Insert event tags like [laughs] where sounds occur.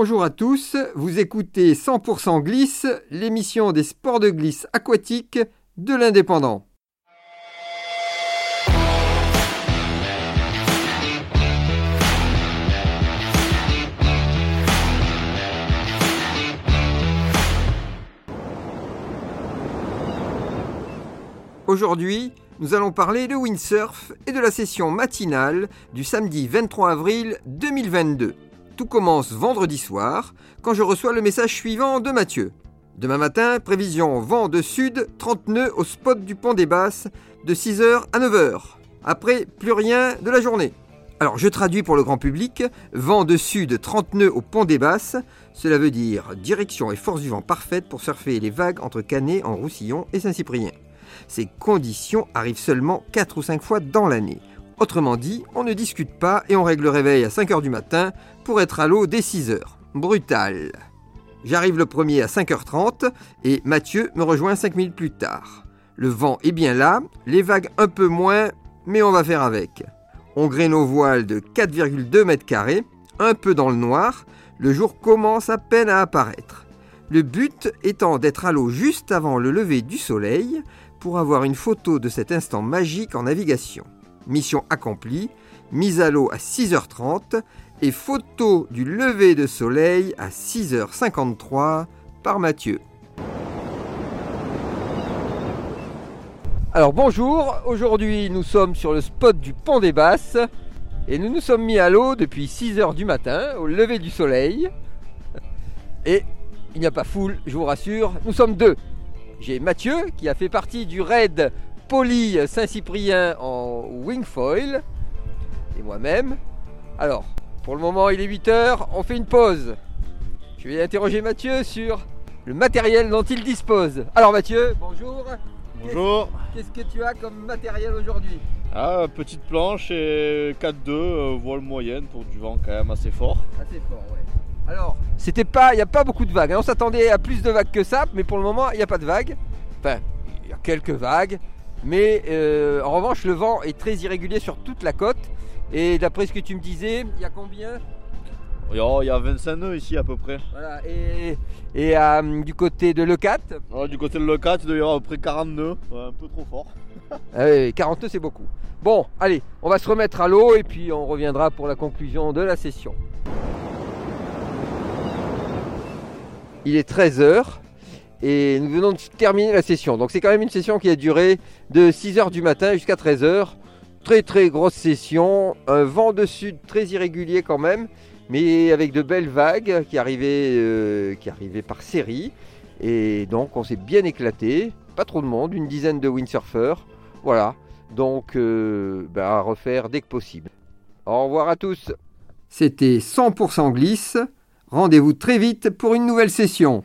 Bonjour à tous, vous écoutez 100% Glisse, l'émission des sports de glisse aquatique de l'Indépendant. Aujourd'hui, nous allons parler de windsurf et de la session matinale du samedi 23 avril 2022. Tout commence vendredi soir quand je reçois le message suivant de Mathieu. Demain matin, prévision vent de sud, 30 nœuds au spot du pont des Basses de 6h à 9h. Après, plus rien de la journée. Alors je traduis pour le grand public, vent de sud 30 nœuds au pont des Basses, cela veut dire direction et force du vent parfaite pour surfer les vagues entre Canet en Roussillon et Saint-Cyprien. Ces conditions arrivent seulement 4 ou 5 fois dans l'année. Autrement dit, on ne discute pas et on règle le réveil à 5h du matin pour être à l'eau dès 6h. Brutal. J'arrive le premier à 5h30 et Mathieu me rejoint 5 minutes plus tard. Le vent est bien là, les vagues un peu moins, mais on va faire avec. On grée nos voiles de 4,2 mètres carrés, un peu dans le noir, le jour commence à peine à apparaître. Le but étant d'être à l'eau juste avant le lever du soleil pour avoir une photo de cet instant magique en navigation. Mission accomplie, mise à l'eau à 6h30 et photo du lever de soleil à 6h53 par Mathieu. Alors bonjour, aujourd'hui nous sommes sur le spot du pont des Basses et nous nous sommes mis à l'eau depuis 6h du matin au lever du soleil. Et il n'y a pas foule, je vous rassure, nous sommes deux. J'ai Mathieu qui a fait partie du raid Poly Saint-Cyprien en wingfoil et moi-même. Alors, pour le moment il est 8h, on fait une pause. Je vais interroger Mathieu sur le matériel dont il dispose. Alors Mathieu, bonjour. Bonjour. Qu'est-ce que tu as comme matériel aujourd'hui? Ah, petite planche et 4-2, euh, voile moyenne pour du vent quand même assez fort. Assez fort, ouais. Alors, c'était pas, il n'y a pas beaucoup de vagues. hein. On s'attendait à plus de vagues que ça, mais pour le moment, il n'y a pas de vagues. Enfin, il y a quelques vagues, mais euh, en revanche, le vent est très irrégulier sur toute la côte. Et d'après ce que tu me disais, il y a combien? Oh, Il y a 25 nœuds ici à peu près. Voilà. Et, et euh, du côté de l'E4, Oh, du côté de l'E4, il doit y avoir à peu près 40 nœuds, Ouais, un peu trop fort. [laughs] ah oui, 42 c'est beaucoup. Bon, allez, on va se remettre à l'eau et puis on reviendra pour la conclusion de la session. Il est 13h et nous venons de terminer la session. Donc c'est quand même une session qui a duré de 6h du matin jusqu'à 13h. Très très grosse session, un vent de sud très irrégulier quand même, mais avec de belles vagues qui arrivaient, euh, qui arrivaient par série. Et donc on s'est bien éclaté, pas trop de monde, une dizaine de windsurfers. Voilà, donc euh, bah, à refaire dès que possible. Au revoir à tous. C'était 100% glisse. Rendez-vous très vite pour une nouvelle session.